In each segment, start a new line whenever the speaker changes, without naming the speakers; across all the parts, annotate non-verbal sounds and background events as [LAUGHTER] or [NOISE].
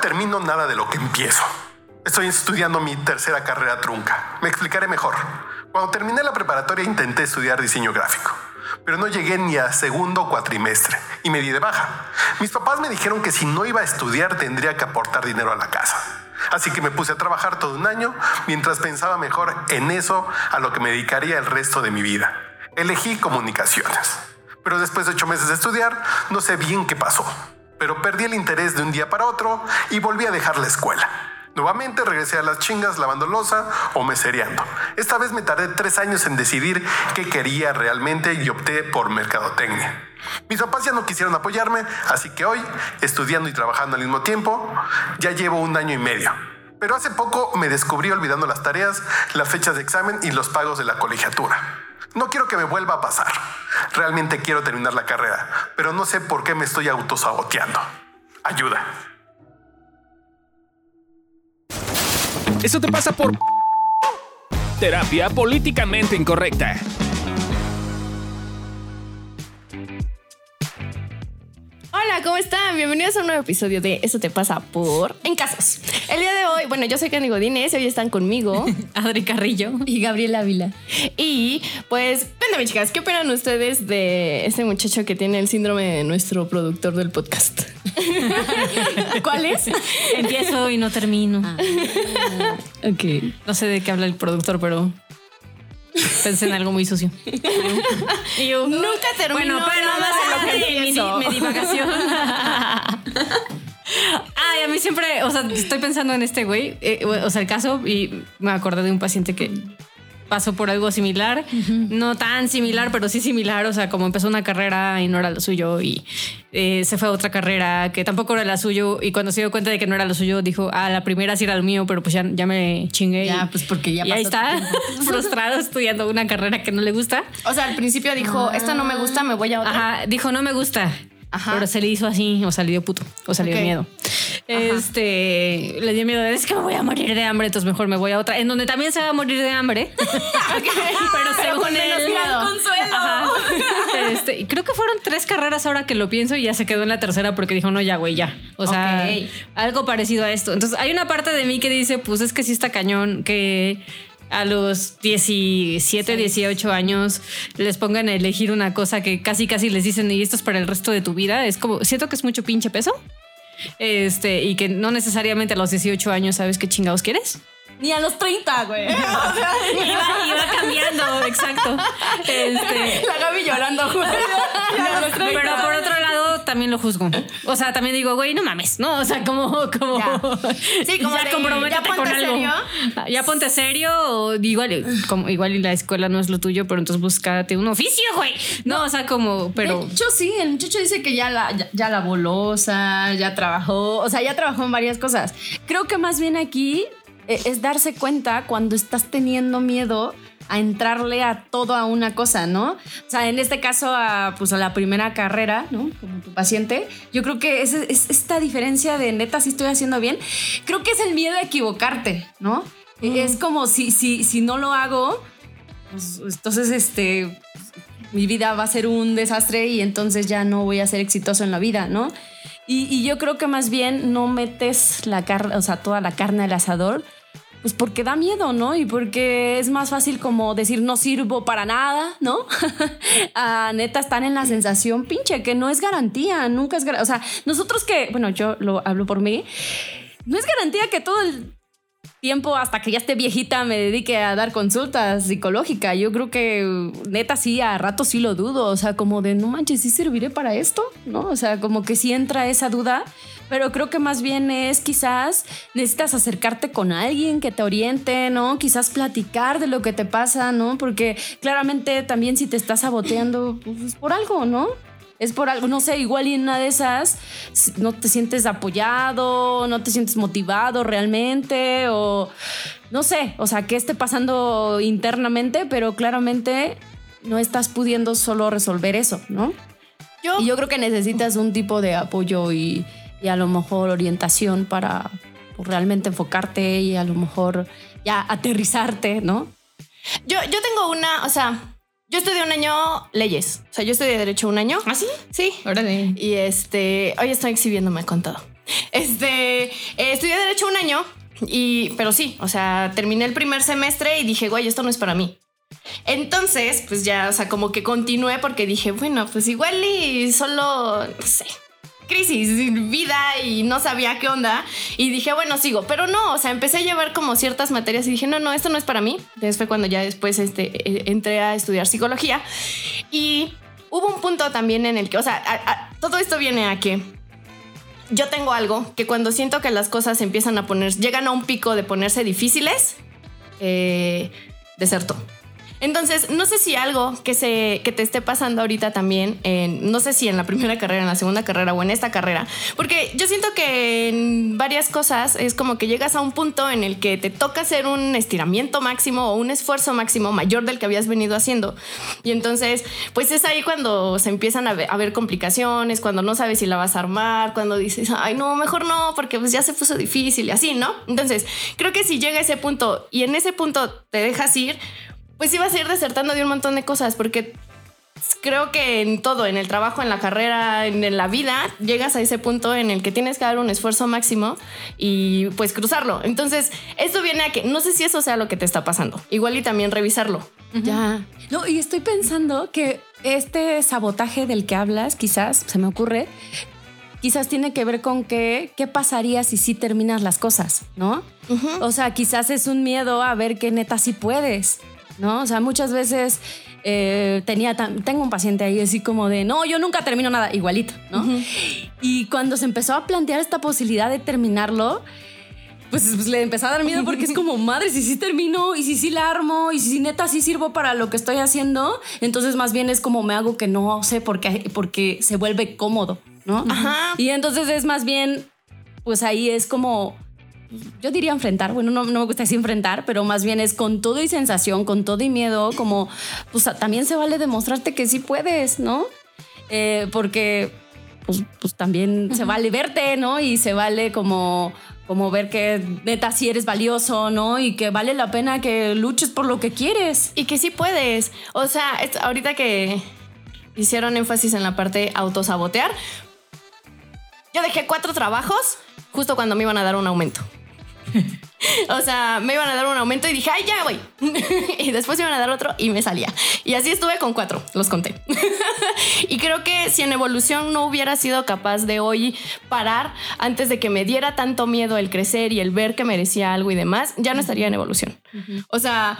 Termino nada de lo que empiezo. Estoy estudiando mi tercera carrera trunca. Me explicaré mejor. Cuando terminé la preparatoria intenté estudiar diseño gráfico, pero no llegué ni a segundo cuatrimestre y me di de baja. Mis papás me dijeron que si no iba a estudiar tendría que aportar dinero a la casa. Así que me puse a trabajar todo un año mientras pensaba mejor en eso a lo que me dedicaría el resto de mi vida. Elegí comunicaciones. Pero después de ocho meses de estudiar, no sé bien qué pasó. Pero perdí el interés de un día para otro y volví a dejar la escuela. Nuevamente regresé a las chingas lavando losa o mesereando. Esta vez me tardé tres años en decidir qué quería realmente y opté por mercadotecnia. Mis papás ya no quisieron apoyarme, así que hoy, estudiando y trabajando al mismo tiempo, ya llevo un año y medio. Pero hace poco me descubrí olvidando las tareas, las fechas de examen y los pagos de la colegiatura. No quiero que me vuelva a pasar. Realmente quiero terminar la carrera, pero no sé por qué me estoy autosaboteando. Ayuda.
Eso te pasa por terapia políticamente incorrecta.
Hola, ¿cómo están? Bienvenidos a un nuevo episodio de Eso te pasa por En Casos. El día de hoy, bueno, yo soy Candy Godínez y hoy están conmigo [LAUGHS]
Adri Carrillo y Gabriela Ávila.
Y pues, cuéntame, chicas, ¿qué opinan ustedes de este muchacho que tiene el síndrome de nuestro productor del podcast? [LAUGHS] ¿Cuál es?
Empiezo y no termino.
Ah.
ok. No sé de qué habla el productor, pero pensé en algo muy sucio.
Y yo, nunca termino.
Bueno, pero
nada lo que
mi, mi divagación. [LAUGHS] Ay, a mí siempre, o sea, estoy pensando en este güey, eh, o sea, el caso, y me acordé de un paciente que pasó por algo similar, no tan similar, pero sí similar, o sea, como empezó una carrera y no era lo suyo y eh, se fue a otra carrera que tampoco era la suyo y cuando se dio cuenta de que no era lo suyo dijo, ah, la primera sí era lo mío, pero pues ya, ya me chingué.
Ya,
y,
pues porque ya
y ahí
pasó
está, [LAUGHS] frustrado estudiando una carrera que no le gusta.
O sea, al principio dijo, esto no me gusta, me voy a otra.
Ajá, dijo no me gusta.
Ajá.
Pero se le hizo así, o sea, le dio puto, o sea, le dio
Ok.
miedo. Este, le dio miedo, es que me voy a morir de hambre, entonces mejor me voy a otra, en donde también se va a morir de hambre. [LAUGHS] pero según
con
él. Ajá. [LAUGHS] Este, creo que fueron tres carreras ahora que lo pienso y ya se quedó en la tercera porque dijo, no, ya, güey, ya. O sea, algo parecido a esto. Entonces, hay una parte de mí que dice, pues es que sí está cañón que a los 17, 18 años les pongan a elegir una cosa que casi casi les dicen y esto es para el resto de tu vida. Es como, siento que es mucho pinche peso. Este, y que no necesariamente a los 18 años sabes qué chingados quieres.
Ni a los 30, güey. [LAUGHS]
Iba, iba cambiando, exacto. [LAUGHS] Este,
La Gaby llorando. [LAUGHS]
pero por otro también lo juzgo. O sea, también digo, güey, no mames, ¿no? O sea, como, como.
Ya. Sí, como [LAUGHS]
ya
de,
comprométete
ya ponte
con algo.
serio.
Ya ponte serio. O igual, como, igual y la escuela no es lo tuyo, pero entonces búscate un oficio, güey. No, o sea, como, pero.
De hecho, sí, el muchacho dice que ya la, ya, ya la bolosa, ya trabajó, o sea, ya trabajó en varias cosas. Creo que más bien aquí eh, es darse cuenta cuando estás teniendo miedo a entrarle a todo a una cosa, ¿no? O sea, en este caso, a, pues a la primera carrera, ¿no? Como tu paciente, yo creo que es, es esta diferencia de neta, si estoy haciendo bien, creo que es el miedo a equivocarte, ¿no? Es como si, si, si no lo hago, pues entonces este mi vida va a ser un desastre y entonces ya no voy a ser exitoso en la vida, ¿no? Y, y yo creo que más bien no metes la carne, o sea, toda la carne al asador, pues porque da miedo, ¿no? Y porque es más fácil como decir no sirvo para nada, ¿no? a [LAUGHS] neta están en la sensación pinche, que no es garantía, nunca es garantía. O sea, nosotros que, bueno, yo lo hablo por mí, no es garantía que todo el tiempo hasta que ya esté viejita me dedique a dar consultas psicológicas. Yo creo que neta sí, a rato sí lo dudo. O sea, como de no manches, ¿sí serviré para esto? ¿No? O sea, como que sí entra esa duda. Pero creo que más bien es quizás necesitas acercarte con alguien que te oriente, ¿no? Quizás platicar de lo que te pasa, ¿no? Porque claramente también si te estás saboteando, pues es por algo, ¿no? Es por algo, no sé, igual y en una de esas no te sientes apoyado, no te sientes motivado realmente, o no sé, o sea, qué esté pasando internamente, pero claramente no estás pudiendo solo resolver eso, ¿no?
Yo,
Y yo creo que necesitas un tipo de apoyo y, y a lo mejor orientación para pues, realmente enfocarte y a lo mejor ya aterrizarte, ¿no?
yo, yo tengo una, o sea, yo estudié un año leyes. O sea, yo estudié Derecho un año.
¿Ah, sí?
Sí.
Órale.
Y este, hoy estoy exhibiéndome con todo. Este, eh, estudié Derecho un año, y, pero sí, o sea, terminé el primer semestre y dije, güey, esto no es para mí. Entonces, pues ya, o sea, como que continué porque dije, bueno, pues igual y solo, no sé, crisis, vida y no sabía qué onda. Y dije, bueno, sigo. Pero no, o sea, empecé a llevar como ciertas materias y dije, no, no, esto no es para mí. Entonces fue cuando ya después este, eh, entré a estudiar psicología. Y hubo un punto también en el que, o sea, todo esto viene a que yo tengo algo que cuando siento que las cosas empiezan a poner, llegan a un pico de ponerse difíciles, eh, deserto. Entonces, no sé si algo que, se, que te esté pasando ahorita también, en- no sé si en la primera carrera, en la segunda carrera o en esta carrera, porque yo siento que en varias cosas es como que llegas a un punto en el que te toca hacer un estiramiento máximo o un esfuerzo máximo mayor del que habías venido haciendo. Y entonces, pues es ahí cuando se empiezan a ver, a ver complicaciones, cuando no sabes si la vas a armar, cuando dices, ay, no, mejor no, porque pues ya se puso difícil y así, ¿no? Entonces, creo que si llega ese punto y en ese punto te dejas ir, pues ibas a ir desertando de un montón de cosas, porque creo que en todo, en el trabajo, en la carrera, en la vida, llegas a ese punto en el que tienes que dar un esfuerzo máximo y pues cruzarlo. Entonces, esto viene a que no sé si eso sea lo que te está pasando. Igual y también revisarlo.
Ya. No, y estoy pensando que este sabotaje del que hablas, quizás, se me ocurre, quizás tiene que ver con que, qué pasaría si sí terminas las cosas, ¿no? O sea, quizás es un miedo a ver que neta sí puedes, ¿no? O sea, muchas veces eh, tenía, tengo un paciente ahí así como de, no, yo nunca termino nada, igualito, ¿no? Y cuando se empezó a plantear esta posibilidad de terminarlo, pues, pues, le empezó a dar miedo porque es como, madre, si sí termino y si sí la armo y si neta sí sirvo para lo que estoy haciendo, entonces más bien es como me hago que no sé porque, porque se vuelve cómodo, ¿no?
Ajá.
Y entonces es más bien, pues ahí es como, yo diría enfrentar, bueno, no, no me gusta decir enfrentar, pero más bien es con todo y sensación, con todo y miedo, como, pues también se vale demostrarte que sí puedes, ¿no? Eh, porque, pues, pues también se vale verte, ¿no? Y se vale como, como ver que neta sí eres valioso, ¿no? Y que vale la pena que luches por lo que quieres.
Y que sí puedes. O sea, es- ahorita que hicieron énfasis en la parte autosabotear, yo dejé cuatro trabajos justo cuando me iban a dar un aumento. [LAUGHS] O sea, me iban a dar un aumento y dije, ay, ya voy. [LAUGHS] y después me iban a dar otro y me salía. Y así estuve con cuatro, los conté. [LAUGHS] y creo que si en evolución no hubiera sido capaz de hoy parar antes de que me diera tanto miedo el crecer y el ver que merecía algo y demás, ya no estaría en evolución. O sea,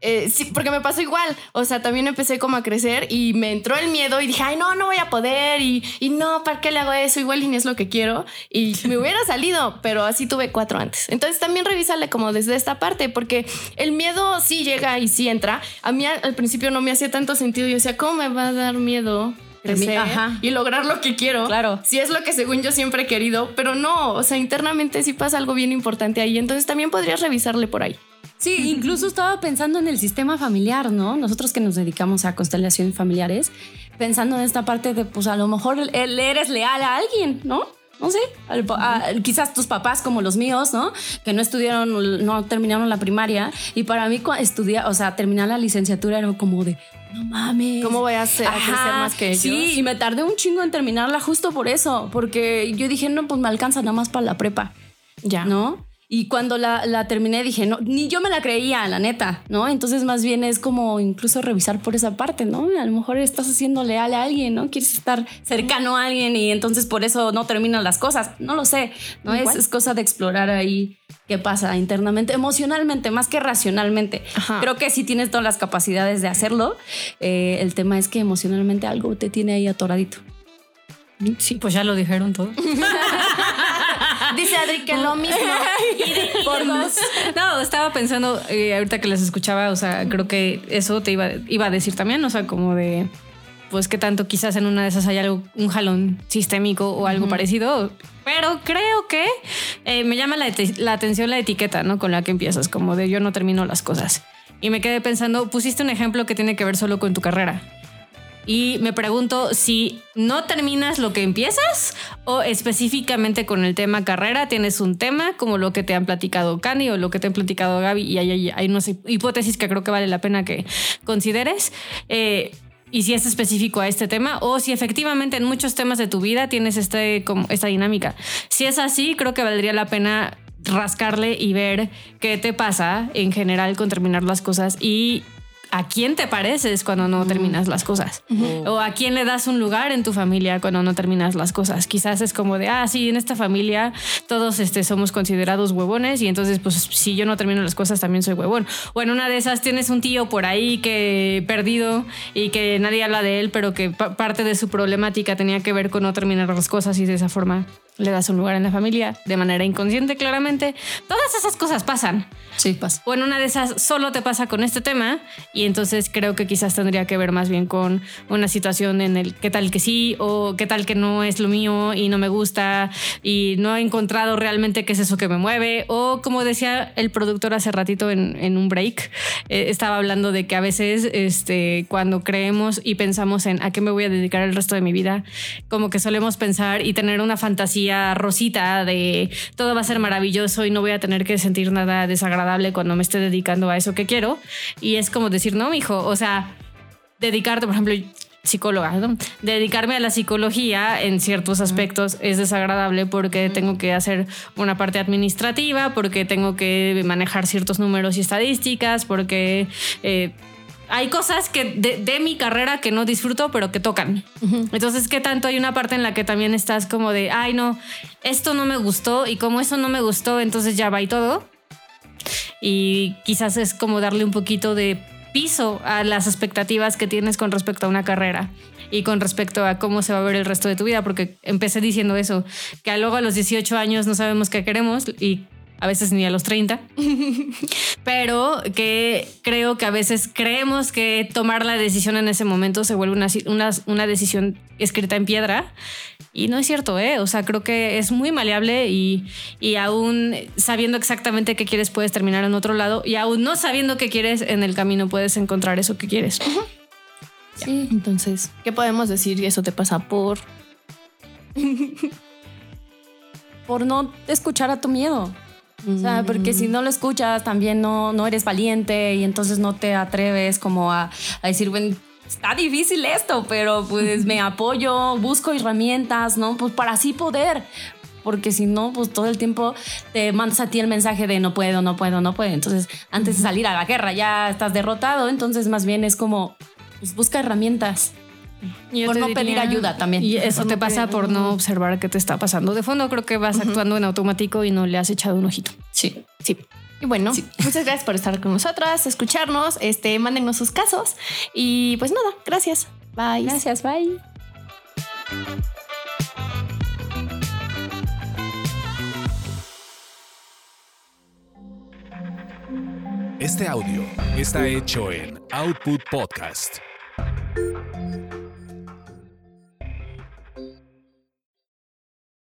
eh, sí, porque me pasó igual. O sea, también empecé como a crecer y me entró el miedo y dije, ay, no, no voy a poder. Y, y no, ¿para qué le hago eso? Igual y ni es lo que quiero. Y me hubiera salido, pero así tuve cuatro antes. Entonces también revísale como desde esta parte, porque el miedo sí llega y sí entra. A mí al, principio no me hacía tanto sentido. Yo decía, ¿cómo me va a dar miedo? crecer
Ajá.
y lograr lo que quiero.
Claro.
Si es lo que según yo siempre he querido, pero no, o sea, internamente sí pasa algo bien importante ahí. Entonces también podrías revisarle por ahí.
Sí, incluso [LAUGHS] estaba pensando en el sistema familiar, ¿no? Nosotros que nos dedicamos a constelaciones familiares, pensando en esta parte de, pues a lo mejor eres leal a alguien, ¿no? No sé, al- a- quizás tus papás como los míos, ¿no? Que no estudiaron, no terminaron la primaria. Y para mí estudiar, o sea, terminar la licenciatura era como de, no mames.
¿Cómo voy a, hacer, a crecer más que ellos?
Sí, y me tardé un chingo en terminarla justo por eso, porque yo dije, no, pues me alcanza nada más para la prepa.
ya.
¿no? Y cuando la, la terminé dije, no, ni yo me la creía, la neta, ¿no? Entonces más bien es como incluso revisar por esa parte, ¿no? A lo mejor estás haciendo leal a alguien, ¿no? Quieres estar cercano a alguien y entonces por eso no terminan las cosas. No lo sé, ¿no? Es, es cosa de explorar ahí qué pasa internamente, emocionalmente, más que racionalmente.
Ajá.
Creo que sí tienes todas las capacidades de hacerlo. Eh, el tema es que emocionalmente algo te tiene ahí atoradito.
Sí, pues ya lo dijeron todo. [LAUGHS]
Dice Adri que lo mismo.
Por dos. No, estaba pensando, eh, ahorita que les escuchaba, o sea, creo que eso te iba, iba a decir también, o sea, como de, pues que tanto quizás en una de esas hay algo, un jalón sistémico o algo parecido. Pero creo que eh, me llama la, la atención la etiqueta, ¿no? Con la que empiezas, como de yo no termino las cosas. Y me quedé pensando, pusiste un ejemplo que tiene que ver solo con tu carrera. Y me pregunto si no terminas lo que empiezas o específicamente con el tema carrera tienes un tema como lo que te han platicado Candy o lo que te han platicado Gaby y hay, hay, hay unas hipótesis que creo que vale la pena que consideres. Eh, y si es específico a este tema o si efectivamente en muchos temas de tu vida tienes este, como, esta dinámica. Si es así, creo que valdría la pena rascarle y ver qué te pasa en general con terminar las cosas y a quién te pareces cuando no terminas las cosas. O a quién le das un lugar en tu familia cuando no terminas las cosas. Quizás es como de, ah, sí, en esta familia todos este, somos considerados huevones y entonces, pues, si yo no termino las cosas, también soy huevón. O en una de esas tienes un tío por ahí que perdido y que nadie habla de él, pero que parte de su problemática tenía que ver con no terminar las cosas y de esa forma le das un lugar en la familia de manera inconsciente, claramente. Todas esas cosas pasan.
Sí, pasa.
O en una de esas solo te pasa con este tema y entonces creo que quizás tendría que ver más bien con una situación en el qué tal que sí o qué tal que no es lo mío y no me gusta y no he encontrado realmente qué es eso que me mueve o como decía el productor hace ratito en, un break, eh, estaba hablando de que a veces este, cuando creemos y pensamos en a qué me voy a dedicar el resto de mi vida, como que solemos pensar y tener una fantasía rosita de todo va a ser maravilloso y no voy a tener que sentir nada desagradable cuando me esté dedicando a eso que quiero. Y es como decir, no, hijo, o sea, dedicarte, por ejemplo, psicóloga, dedicarme a la psicología en ciertos aspectos es desagradable porque tengo que hacer una parte administrativa, porque tengo que manejar ciertos números y estadísticas, porque eh, hay cosas que de, mi carrera que no disfruto, pero que tocan. Entonces, ¿qué tanto hay una parte en la que también estás como de, ay, no, esto no me gustó y como eso no me gustó, entonces ya va y todo? Y quizás es como darle un poquito de piso a las expectativas que tienes con respecto a una carrera y con respecto a cómo se va a ver el resto de tu vida, porque empecé diciendo eso, que luego a los 18 años no sabemos qué queremos y a veces ni a los 30, [LAUGHS] pero que creo que a veces creemos que tomar la decisión en ese momento se vuelve una, una, decisión escrita en piedra. Y no es cierto, ¿eh? O sea, creo que es muy maleable y, y aún sabiendo exactamente qué quieres puedes terminar en otro lado y aún no sabiendo qué quieres en el camino puedes encontrar eso que quieres.
Sí. Entonces, ¿qué podemos decir? Eso te pasa por... [LAUGHS]
por no escuchar a tu miedo. O sea, porque si no lo escuchas, también no, no eres valiente y entonces no te atreves como a, decir, bueno, está difícil esto, pero pues me [LAUGHS] apoyo, busco herramientas, ¿no? Pues para así poder. Porque si no, pues todo el tiempo te mandas a ti el mensaje de no puedo, no puedo, no puedo. Entonces, antes de salir a la guerra ya estás derrotado. Entonces, más bien es como, pues busca herramientas por no pedir ayuda también.
Y eso te pasa por no observar qué te está pasando. De fondo creo que vas actuando en automático y no le has echado un ojito.
Sí, sí. Y bueno, [LAUGHS] muchas gracias por estar con nosotras, escucharnos, este, mándenos sus casos y pues nada, gracias.
Bye.
Gracias, bye.
Este audio está hecho en Output Podcast.